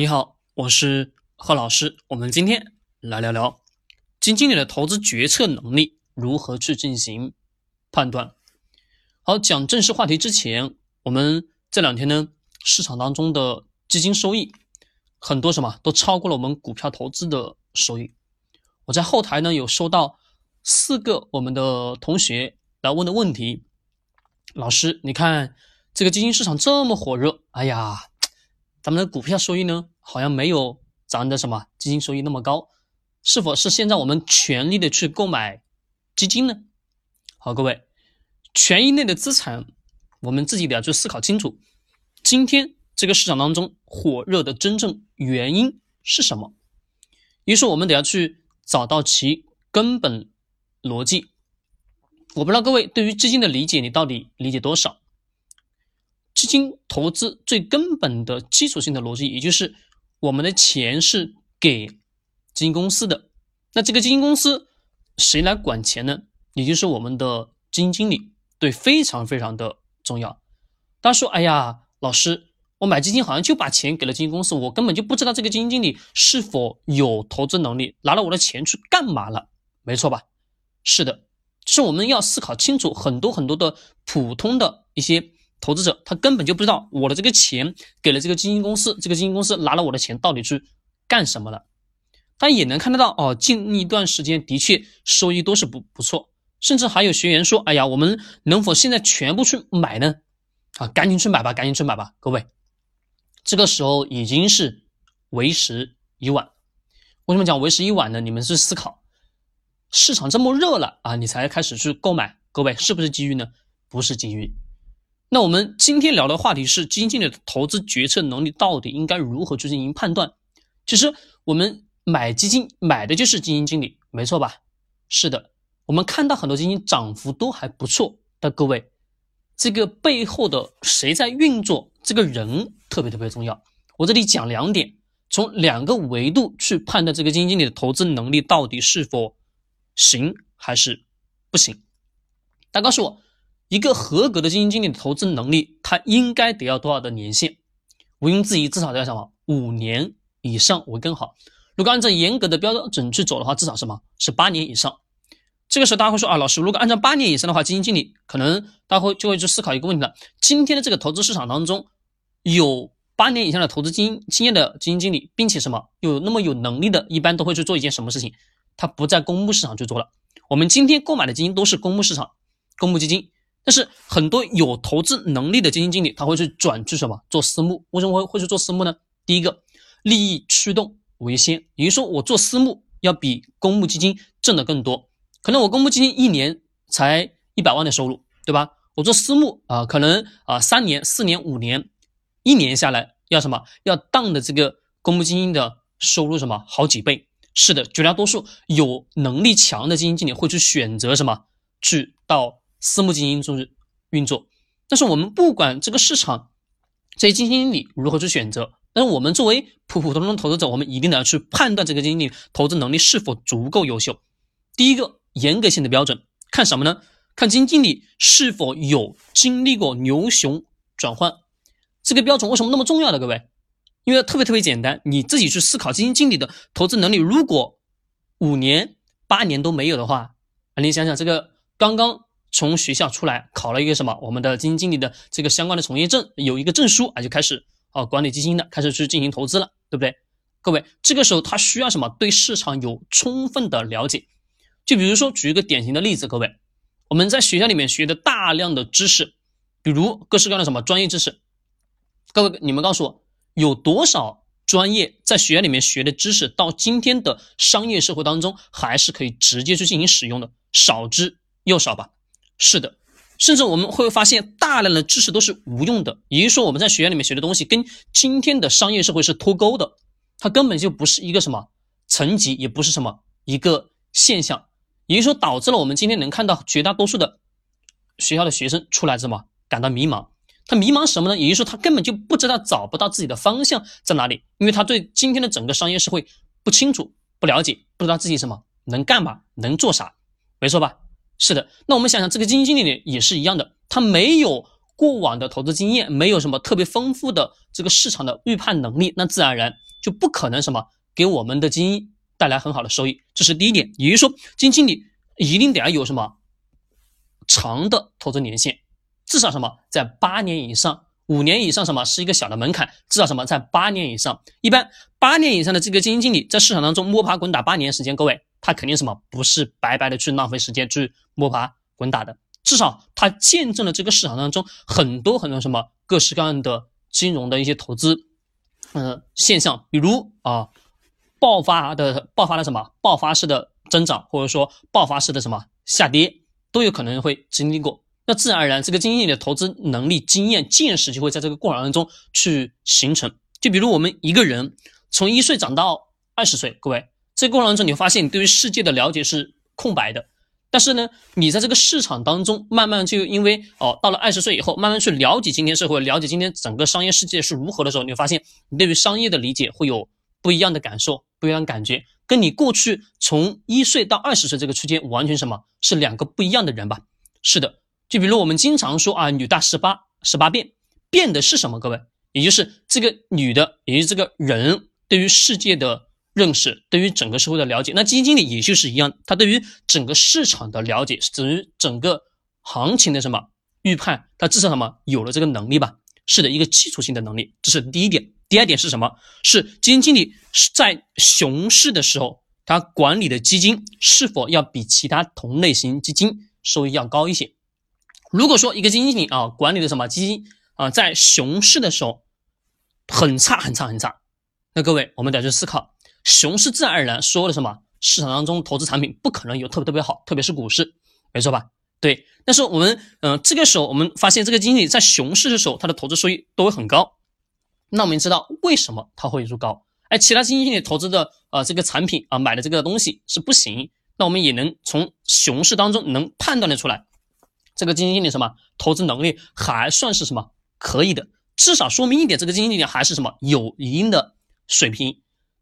你好，我是贺老师。我们今天来聊聊基金经理的投资决策能力如何去进行判断。好，讲正式话题之前，我们这两天呢，市场当中的基金收益很多什么都超过了我们股票投资的收益。我在后台呢有收到四个我们的同学来问的问题，老师，你看这个基金市场这么火热，哎呀。咱们的股票收益呢，好像没有咱们的什么基金收益那么高，是否是现在我们全力的去购买基金呢？好，各位，权益类的资产，我们自己得要去思考清楚，今天这个市场当中火热的真正原因是什么？于是我们得要去找到其根本逻辑。我不知道各位对于基金的理解，你到底理解多少？基金投资最根本的基础性的逻辑，也就是我们的钱是给基金公司的，那这个基金公司谁来管钱呢？也就是我们的基金经理，对，非常非常的重要。大家说，哎呀，老师，我买基金好像就把钱给了基金公司，我根本就不知道这个基金经理是否有投资能力，拿了我的钱去干嘛了？没错吧？是的，是我们要思考清楚很多很多的普通的一些。投资者他根本就不知道我的这个钱给了这个基金公司，这个基金公司拿了我的钱到底去干什么了？但也能看得到哦，近一段时间的确收益都是不不错，甚至还有学员说：“哎呀，我们能否现在全部去买呢？”啊，赶紧去买吧，赶紧去买吧，各位，这个时候已经是为时已晚。为什么讲为时已晚呢？你们去思考，市场这么热了啊，你才开始去购买，各位是不是机遇呢？不是机遇。那我们今天聊的话题是基金经理的投资决策能力到底应该如何去进行判断？其实我们买基金买的就是基金经理，没错吧？是的，我们看到很多基金涨幅都还不错，但各位，这个背后的谁在运作？这个人特别特别重要。我这里讲两点，从两个维度去判断这个基金经理的投资能力到底是否行还是不行。大家告诉我。一个合格的基金经理的投资能力，他应该得要多少的年限？毋庸置疑，至少得要什么五年以上为更好。如果按照严格的标准去走的话，至少什么是八年以上？这个时候大家会说啊，老师，如果按照八年以上的话，基金经理可能大家会就会去思考一个问题了：今天的这个投资市场当中，有八年以上的投资经经验的基金经理，并且什么有那么有能力的，一般都会去做一件什么事情？他不在公募市场去做了。我们今天购买的基金都是公募市场、公募基金。但是很多有投资能力的基金经理，他会去转去什么做私募？为什么会会去做私募呢？第一个，利益驱动为先，也就是说我做私募要比公募基金挣的更多。可能我公募基金一年才一百万的收入，对吧？我做私募啊，可能啊三年、四年、五年，一年下来要什么？要当的这个公募基金的收入什么好几倍？是的，绝大多数有能力强的基金经理会去选择什么？去到。私募基金中运作，但是我们不管这个市场这些基金经理如何去选择，但是我们作为普普通通投资者，我们一定要去判断这个基金经理投资能力是否足够优秀。第一个严格性的标准看什么呢？看基金经理是否有经历过牛熊转换。这个标准为什么那么重要呢各位？因为特别特别简单，你自己去思考基金经理的投资能力，如果五年八年都没有的话，啊，你想想这个刚刚。从学校出来考了一个什么？我们的基金经理的这个相关的从业证，有一个证书啊，就开始啊管理基金的，开始去进行投资了，对不对？各位，这个时候他需要什么？对市场有充分的了解。就比如说举一个典型的例子，各位，我们在学校里面学的大量的知识，比如各式各样的什么专业知识，各位你们告诉我，有多少专业在学校里面学的知识，到今天的商业社会当中还是可以直接去进行使用的？少之又少吧。是的，甚至我们会发现大量的知识都是无用的，也就是说我们在学院里面学的东西跟今天的商业社会是脱钩的，它根本就不是一个什么层级，也不是什么一个现象，也就是说导致了我们今天能看到绝大多数的学校的学生出来什么感到迷茫，他迷茫什么呢？也就是说他根本就不知道找不到自己的方向在哪里，因为他对今天的整个商业社会不清楚、不了解，不知道自己什么能干嘛、能做啥，没错吧？是的，那我们想想，这个基金经理呢也是一样的，他没有过往的投资经验，没有什么特别丰富的这个市场的预判能力，那自然而然就不可能什么给我们的基金带来很好的收益。这是第一点，也就是说，基金经理一定得要有什么长的投资年限，至少什么在八年以上。五年以上什么是一个小的门槛，至少什么在八年以上。一般八年以上的这个基金经理在市场当中摸爬滚打八年时间，各位他肯定什么不是白白的去浪费时间去摸爬滚打的，至少他见证了这个市场当中很多很多什么各式各样的金融的一些投资，嗯现象，比如啊爆发的爆发的什么爆发式的增长，或者说爆发式的什么下跌，都有可能会经历过。那自然而然，这个经理的投资能力、经验、见识就会在这个过程当中去形成。就比如我们一个人从一岁长到二十岁，各位，这个过程当中你会发现，你对于世界的了解是空白的。但是呢，你在这个市场当中，慢慢就因为哦，到了二十岁以后，慢慢去了解今天社会，了解今天整个商业世界是如何的时候，你会发现，你对于商业的理解会有不一样的感受、不一样的感觉，跟你过去从一岁到二十岁这个区间完全什么是两个不一样的人吧？是的。就比如我们经常说啊，女大十八，十八变，变的是什么？各位，也就是这个女的，也就是这个人对于世界的认识，对于整个社会的了解。那基金经理也就是一样，他对于整个市场的了解，等于整个行情的什么预判，他至少什么有了这个能力吧？是的一个基础性的能力，这是第一点。第二点是什么？是基金经理在熊市的时候，他管理的基金是否要比其他同类型基金收益要高一些？如果说一个基金经理啊管理的什么基金啊，在熊市的时候很差很差很差，那各位我们得去思考，熊市自然而然说的什么市场当中投资产品不可能有特别特别好，特别是股市，没错吧？对。但是我们嗯这个时候我们发现这个经理在熊市的时候他的投资收益都会很高，那我们知道为什么他会入高？哎，其他基金经理投资的呃这个产品啊买的这个东西是不行，那我们也能从熊市当中能判断的出来。这个基金经理什么投资能力还算是什么可以的，至少说明一点，这个基金经理还是什么有一定的水平。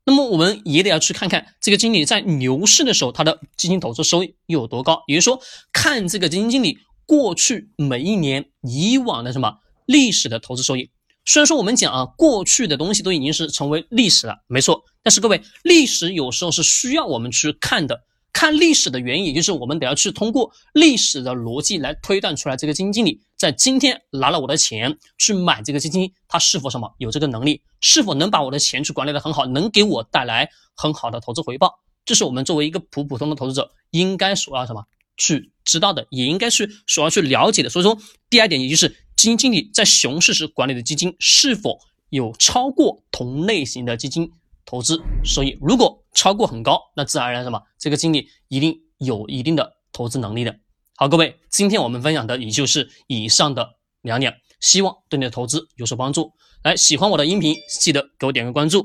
那么我们也得要去看看这个经理在牛市的时候，他的基金投资收益有多高。也就是说，看这个基金经理过去每一年以往的什么历史的投资收益。虽然说我们讲啊，过去的东西都已经是成为历史了，没错。但是各位，历史有时候是需要我们去看的。看历史的原因，也就是我们得要去通过历史的逻辑来推断出来，这个基金经理在今天拿了我的钱去买这个基金，他是否什么有这个能力，是否能把我的钱去管理的很好，能给我带来很好的投资回报，这是我们作为一个普普通的投资者应该所要什么去知道的，也应该去所要去了解的。所以说，第二点也就是基金经理在熊市时管理的基金是否有超过同类型的基金。投资收益如果超过很高，那自然而然什么？这个经理一定有一定的投资能力的。好，各位，今天我们分享的也就是以上的两点，希望对你的投资有所帮助。来，喜欢我的音频，记得给我点个关注。